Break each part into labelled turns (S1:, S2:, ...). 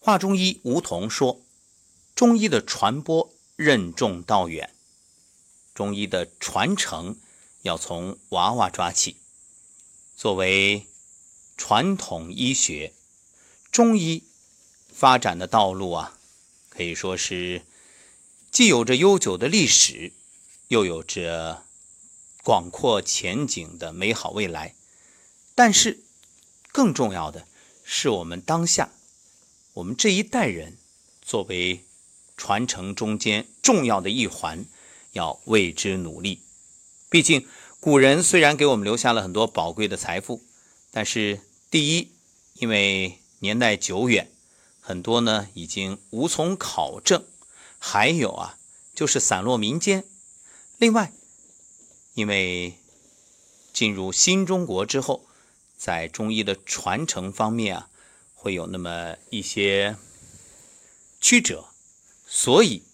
S1: 华中医吴桐说：“中医的传播任重道远，中医的传承要从娃娃抓起。作为传统医学，中医发展的道路啊，可以说是既有着悠久的历史，又有着广阔前景的美好未来。但是，更重要的是，我们当下。”我们这一代人作为传承中间重要的一环，要为之努力。毕竟古人虽然给我们留下了很多宝贵的财富，但是第一，因为年代久远，很多呢已经无从考证；还有啊，就是散落民间。另外，因为进入新中国之后，在中医的传承方面啊。会有那么一些曲折，所以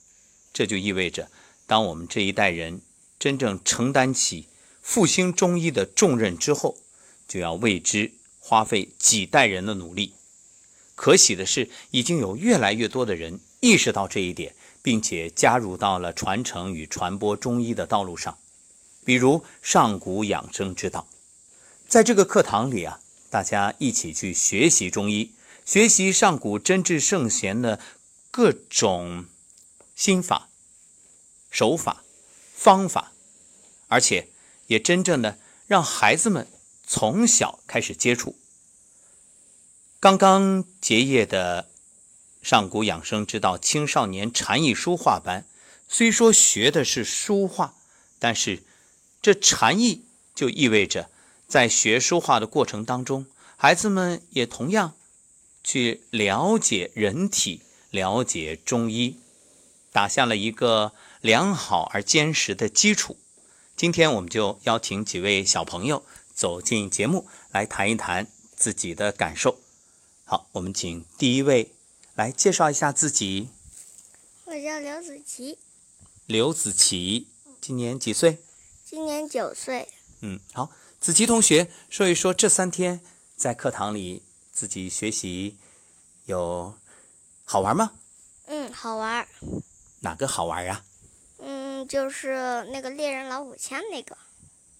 S1: 这就意味着，当我们这一代人真正承担起复兴中医的重任之后，就要为之花费几代人的努力。可喜的是，已经有越来越多的人意识到这一点，并且加入到了传承与传播中医的道路上。比如上古养生之道，在这个课堂里啊。大家一起去学习中医，学习上古真治圣贤的各种心法、手法、方法，而且也真正的让孩子们从小开始接触。刚刚结业的上古养生之道青少年禅意书画班，虽说学的是书画，但是这禅意就意味着。在学书画的过程当中，孩子们也同样去了解人体、了解中医，打下了一个良好而坚实的基础。今天我们就邀请几位小朋友走进节目，来谈一谈自己的感受。好，我们请第一位来介绍一下自己。
S2: 我叫刘子琪。
S1: 刘子琪今年几岁？
S2: 今年九岁。
S1: 嗯，好。子琪同学说一说这三天在课堂里自己学习有好玩吗？
S2: 嗯，好玩。
S1: 哪个好玩呀？
S2: 嗯，就是那个猎人老虎枪那个。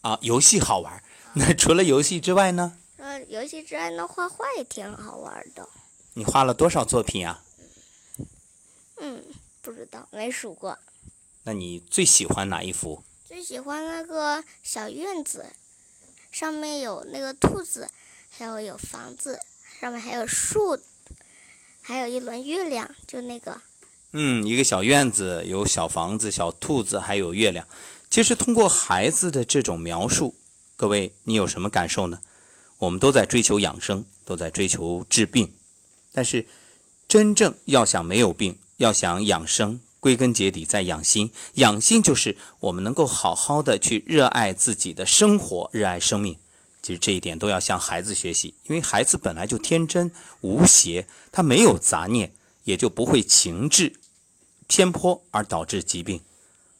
S1: 啊，游戏好玩。那除了游戏之外呢？
S2: 呃，游戏之外呢，画画也挺好玩的。
S1: 你画了多少作品啊？
S2: 嗯，不知道，没数过。
S1: 那你最喜欢哪一幅？
S2: 最喜欢那个小院子。上面有那个兔子，还有有房子，上面还有树，还有一轮月亮，就那个。
S1: 嗯，一个小院子，有小房子、小兔子，还有月亮。其实通过孩子的这种描述，各位你有什么感受呢？我们都在追求养生，都在追求治病，但是真正要想没有病，要想养生。归根结底在养心，养心就是我们能够好好的去热爱自己的生活，热爱生命。其实这一点都要向孩子学习，因为孩子本来就天真无邪，他没有杂念，也就不会情志偏颇而导致疾病。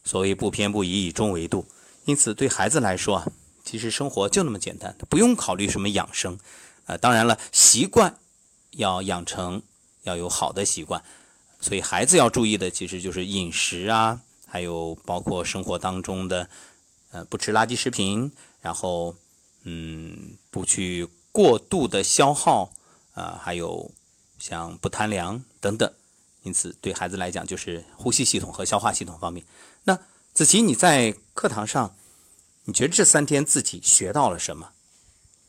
S1: 所谓不偏不倚，以中为度。因此，对孩子来说啊，其实生活就那么简单，不用考虑什么养生。呃，当然了，习惯要养成，要有好的习惯。所以孩子要注意的其实就是饮食啊，还有包括生活当中的，呃，不吃垃圾食品，然后，嗯，不去过度的消耗，啊，还有像不贪凉等等。因此，对孩子来讲，就是呼吸系统和消化系统方面。那子琪，你在课堂上，你觉得这三天自己学到了什么？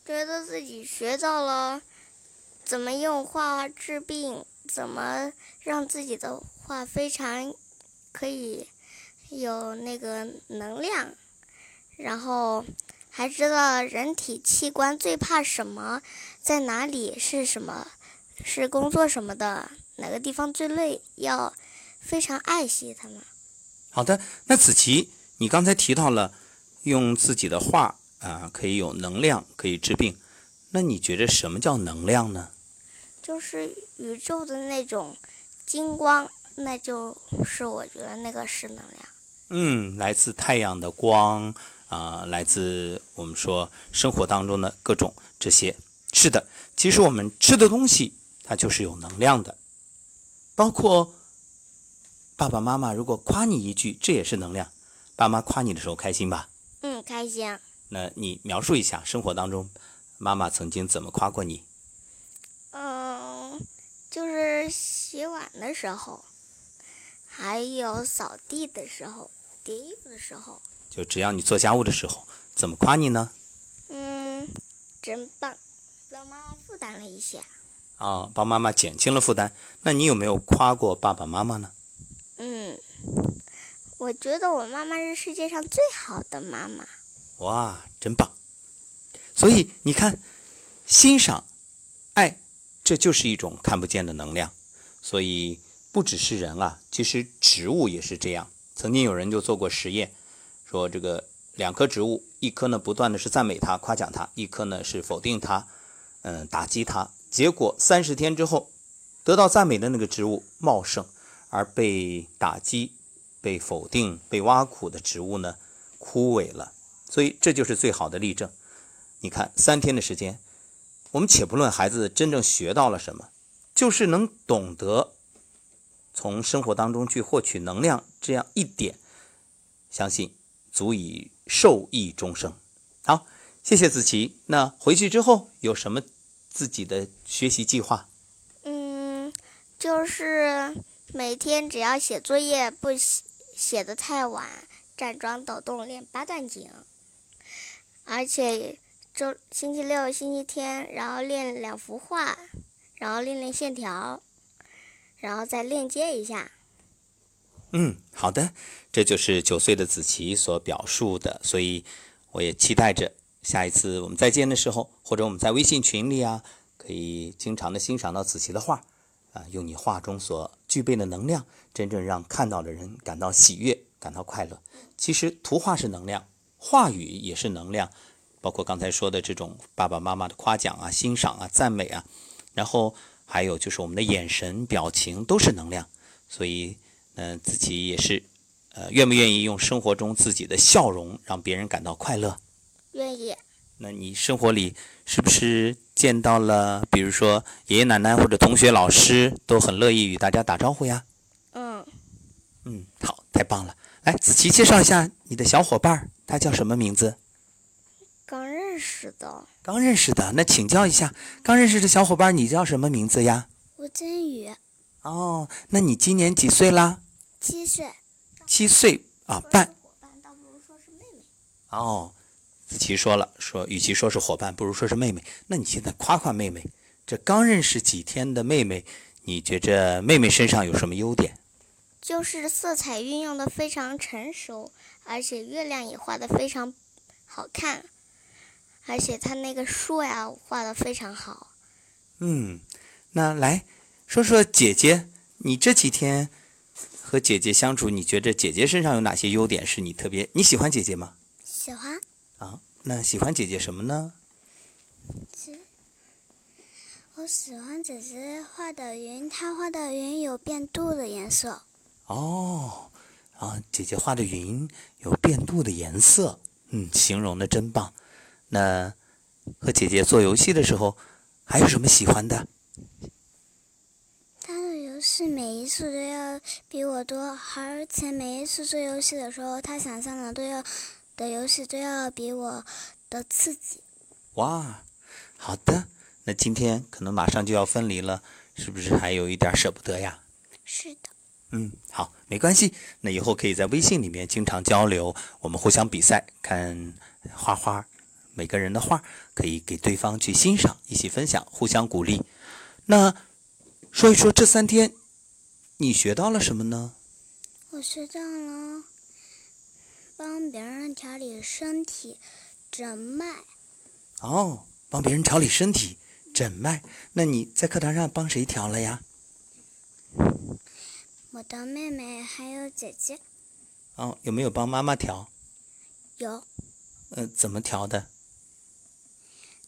S2: 觉得自己学到了怎么用画治病。怎么让自己的画非常可以有那个能量？然后还知道人体器官最怕什么，在哪里是什么，是工作什么的，哪个地方最累，要非常爱惜它们。
S1: 好的，那子琪，你刚才提到了用自己的画啊，可以有能量，可以治病。那你觉得什么叫能量呢？
S2: 就是宇宙的那种金光，那就是我觉得那个是能量。
S1: 嗯，来自太阳的光啊，来自我们说生活当中的各种这些。是的，其实我们吃的东西它就是有能量的。包括爸爸妈妈如果夸你一句，这也是能量。爸妈夸你的时候开心吧？
S2: 嗯，开心。
S1: 那你描述一下生活当中妈妈曾经怎么夸过你？
S2: 嗯，就是洗碗的时候，还有扫地的时候、叠衣服的时候。
S1: 就只要你做家务的时候，怎么夸你呢？
S2: 嗯，真棒，帮妈妈负担了一些。
S1: 啊，帮妈妈减轻了负担。那你有没有夸过爸爸妈妈呢？
S2: 嗯，我觉得我妈妈是世界上最好的妈妈。
S1: 哇，真棒！所以你看，欣赏、爱，这就是一种看不见的能量。所以不只是人啊，其实植物也是这样。曾经有人就做过实验，说这个两棵植物，一棵呢不断的是赞美它、夸奖它，一棵呢是否定它、嗯打击它。结果三十天之后，得到赞美的那个植物茂盛，而被打击、被否定、被挖苦的植物呢枯萎了。所以这就是最好的例证。你看，三天的时间，我们且不论孩子真正学到了什么，就是能懂得从生活当中去获取能量，这样一点，相信足以受益终生。好，谢谢子琪。那回去之后有什么？自己的学习计划，
S2: 嗯，就是每天只要写作业不写写的太晚，站桩抖动练八段锦，而且周星期六、星期天，然后练两幅画，然后练练线条，然后再链接一下。
S1: 嗯，好的，这就是九岁的子琪所表述的，所以我也期待着。下一次我们再见的时候，或者我们在微信群里啊，可以经常的欣赏到子琪的画，啊，用你画中所具备的能量，真正让看到的人感到喜悦，感到快乐。其实图画是能量，话语也是能量，包括刚才说的这种爸爸妈妈的夸奖啊、欣赏啊、赞美啊，然后还有就是我们的眼神、表情都是能量。所以，嗯，自己也是，呃，愿不愿意用生活中自己的笑容让别人感到快乐？
S2: 愿意。
S1: 那你生活里是不是见到了，比如说爷爷奶奶或者同学、老师，都很乐意与大家打招呼呀？
S2: 嗯。
S1: 嗯，好，太棒了。来，子琪介绍一下你的小伙伴，他叫什么名字？
S2: 刚认识的。
S1: 刚认识的，那请教一下，刚认识的小伙伴，你叫什么名字呀？
S2: 吴真宇。
S1: 哦，那你今年几岁啦？
S2: 七岁。
S1: 七岁啊，半。
S2: 伙伴倒不如说是妹妹。
S1: 哦。子琪说了：“说与其说是伙伴，不如说是妹妹。那你现在夸夸妹妹，这刚认识几天的妹妹，你觉着妹妹身上有什么优点？
S2: 就是色彩运用的非常成熟，而且月亮也画的非常好看，而且他那个树呀画的非常好。
S1: 嗯，那来说说姐姐，你这几天和姐姐相处，你觉着姐姐身上有哪些优点是你特别你喜欢姐姐吗？
S2: 喜欢。”
S1: 啊，那喜欢姐姐什么呢？
S2: 我喜欢姐姐画的云，她画的云有变度的颜色。
S1: 哦，啊，姐姐画的云有变度的颜色，嗯，形容的真棒。那和姐姐做游戏的时候，还有什么喜欢的？
S2: 她的游戏每一次都要比我多，而且每一次做游戏的时候，她想象的都要。的游戏都要比我的刺激。
S1: 哇，好的，那今天可能马上就要分离了，是不是还有一点舍不得呀？
S2: 是的。
S1: 嗯，好，没关系，那以后可以在微信里面经常交流，我们互相比赛，看画画，每个人的画可以给对方去欣赏，一起分享，互相鼓励。那说一说这三天你学到了什么呢？
S2: 我学到了。帮别人调理身体，诊脉。
S1: 哦，帮别人调理身体，诊脉。那你在课堂上帮谁调了呀？
S2: 我的妹妹还有姐姐。
S1: 哦，有没有帮妈妈调？
S2: 有。
S1: 呃，怎么调的？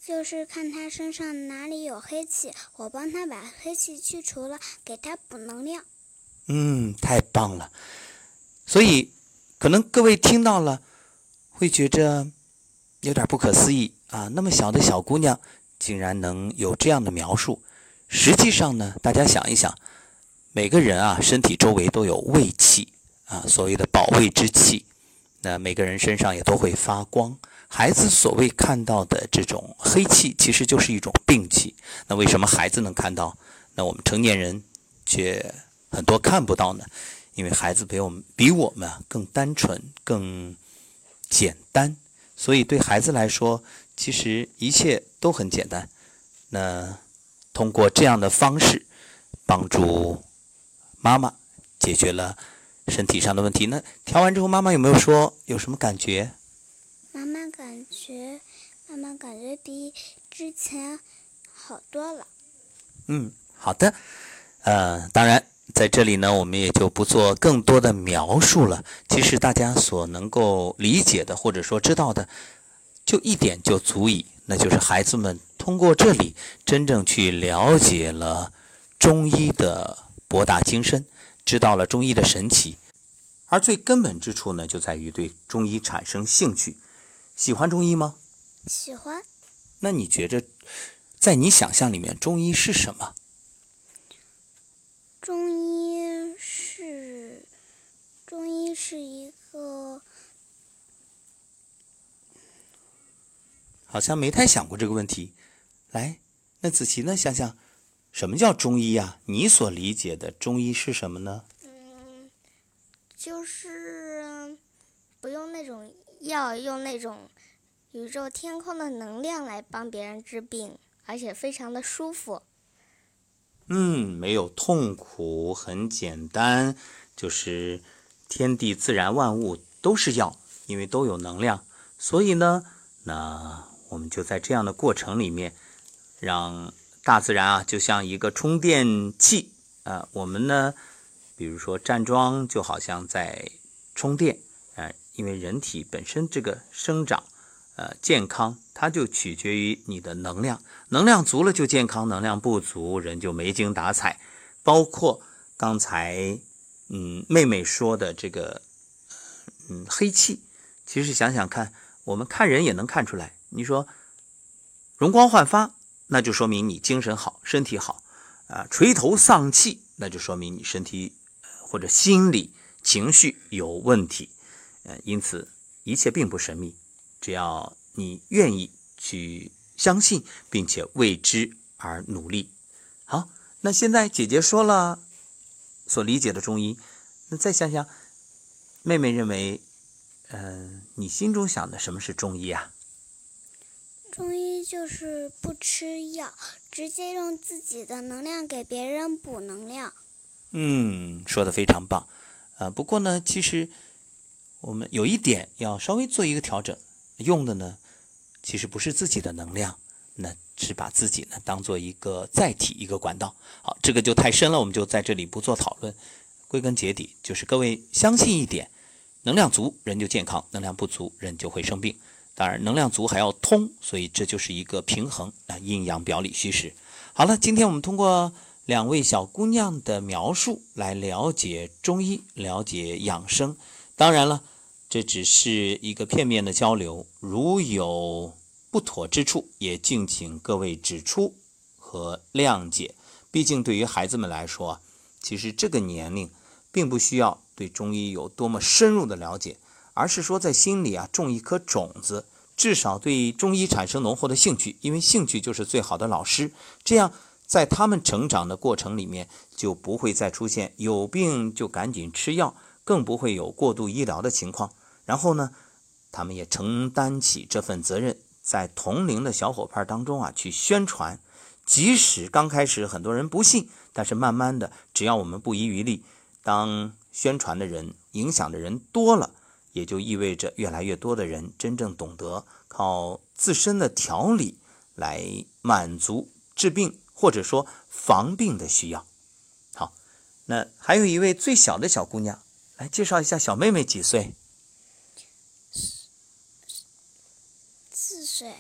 S2: 就是看她身上哪里有黑气，我帮她把黑气去除了，给她补能量。
S1: 嗯，太棒了。所以。可能各位听到了，会觉着有点不可思议啊！那么小的小姑娘，竟然能有这样的描述。实际上呢，大家想一想，每个人啊，身体周围都有胃气啊，所谓的保卫之气。那每个人身上也都会发光。孩子所谓看到的这种黑气，其实就是一种病气。那为什么孩子能看到，那我们成年人却很多看不到呢？因为孩子比我们比我们更单纯、更简单，所以对孩子来说，其实一切都很简单。那通过这样的方式，帮助妈妈解决了身体上的问题。那调完之后，妈妈有没有说有什么感觉？
S2: 妈妈感觉，妈妈感觉比之前好多了。
S1: 嗯，好的。呃，当然在这里呢，我们也就不做更多的描述了。其实大家所能够理解的，或者说知道的，就一点就足以，那就是孩子们。通过这里，真正去了解了中医的博大精深，知道了中医的神奇，而最根本之处呢，就在于对中医产生兴趣。喜欢中医吗？
S2: 喜欢。
S1: 那你觉着，在你想象里面，中医是什么？
S2: 中医是，中医是一个。
S1: 好像没太想过这个问题。来，那子琪呢？想想，什么叫中医啊？你所理解的中医是什么呢？
S2: 嗯，就是不用那种要，用那种宇宙天空的能量来帮别人治病，而且非常的舒服。
S1: 嗯，没有痛苦，很简单，就是天地自然万物都是药，因为都有能量，所以呢，那我们就在这样的过程里面。让大自然啊，就像一个充电器啊。我们呢，比如说站桩，就好像在充电。因为人体本身这个生长，呃，健康，它就取决于你的能量。能量足了就健康，能量不足人就没精打采。包括刚才嗯妹妹说的这个嗯黑气，其实想想看，我们看人也能看出来。你说容光焕发。那就说明你精神好，身体好，啊，垂头丧气，那就说明你身体或者心理情绪有问题，呃，因此一切并不神秘，只要你愿意去相信，并且为之而努力。好，那现在姐姐说了所理解的中医，那再想想，妹妹认为，嗯，你心中想的什么是中医啊？
S2: 中医就是不吃药，直接用自己的能量给别人补能量。
S1: 嗯，说的非常棒。呃，不过呢，其实我们有一点要稍微做一个调整，用的呢，其实不是自己的能量，那是把自己呢当做一个载体、一个管道。好，这个就太深了，我们就在这里不做讨论。归根结底，就是各位相信一点：能量足，人就健康；能量不足，人就会生病。当然，能量足还要通，所以这就是一个平衡啊，阴阳表里虚实。好了，今天我们通过两位小姑娘的描述来了解中医，了解养生。当然了，这只是一个片面的交流，如有不妥之处，也敬请各位指出和谅解。毕竟对于孩子们来说，其实这个年龄并不需要对中医有多么深入的了解。而是说，在心里啊种一颗种子，至少对中医产生浓厚的兴趣，因为兴趣就是最好的老师。这样，在他们成长的过程里面，就不会再出现有病就赶紧吃药，更不会有过度医疗的情况。然后呢，他们也承担起这份责任，在同龄的小伙伴当中啊去宣传。即使刚开始很多人不信，但是慢慢的，只要我们不遗余力，当宣传的人、影响的人多了。也就意味着越来越多的人真正懂得靠自身的调理来满足治病或者说防病的需要。好，那还有一位最小的小姑娘，来介绍一下小妹妹几岁？
S2: 四岁。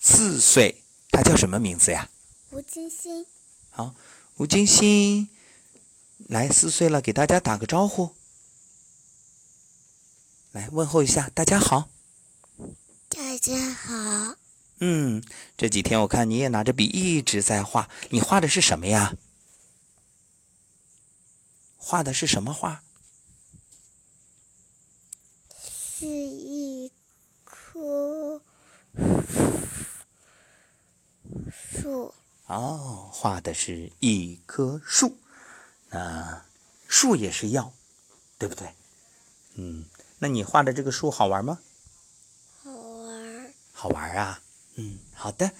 S1: 四岁，她叫什么名字呀？
S2: 吴金星。
S1: 好，吴金星，来四岁了，给大家打个招呼。来问候一下，大家好。
S2: 大家好。
S1: 嗯，这几天我看你也拿着笔一直在画，你画的是什么呀？画的是什么画？
S2: 是一棵树。
S1: 哦，画的是一棵树。那树也是药，对不对？嗯，那你画的这个树好玩吗？
S2: 好玩。
S1: 好玩啊。嗯，好的。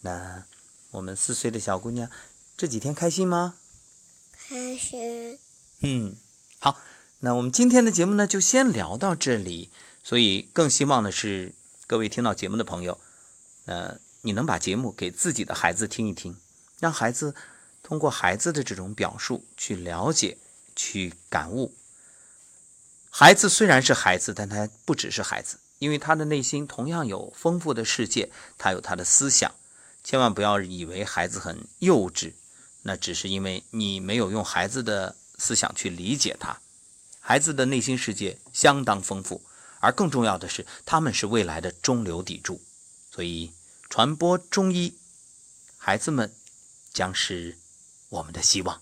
S1: 那我们四岁的小姑娘这几天开心吗？
S2: 开心。
S1: 嗯，好。那我们今天的节目呢，就先聊到这里。所以，更希望的是各位听到节目的朋友，呃，你能把节目给自己的孩子听一听，让孩子通过孩子的这种表述去了解、去感悟。孩子虽然是孩子，但他不只是孩子，因为他的内心同样有丰富的世界，他有他的思想。千万不要以为孩子很幼稚，那只是因为你没有用孩子的思想去理解他。孩子的内心世界相当丰富，而更重要的是，他们是未来的中流砥柱。所以，传播中医，孩子们将是我们的希望。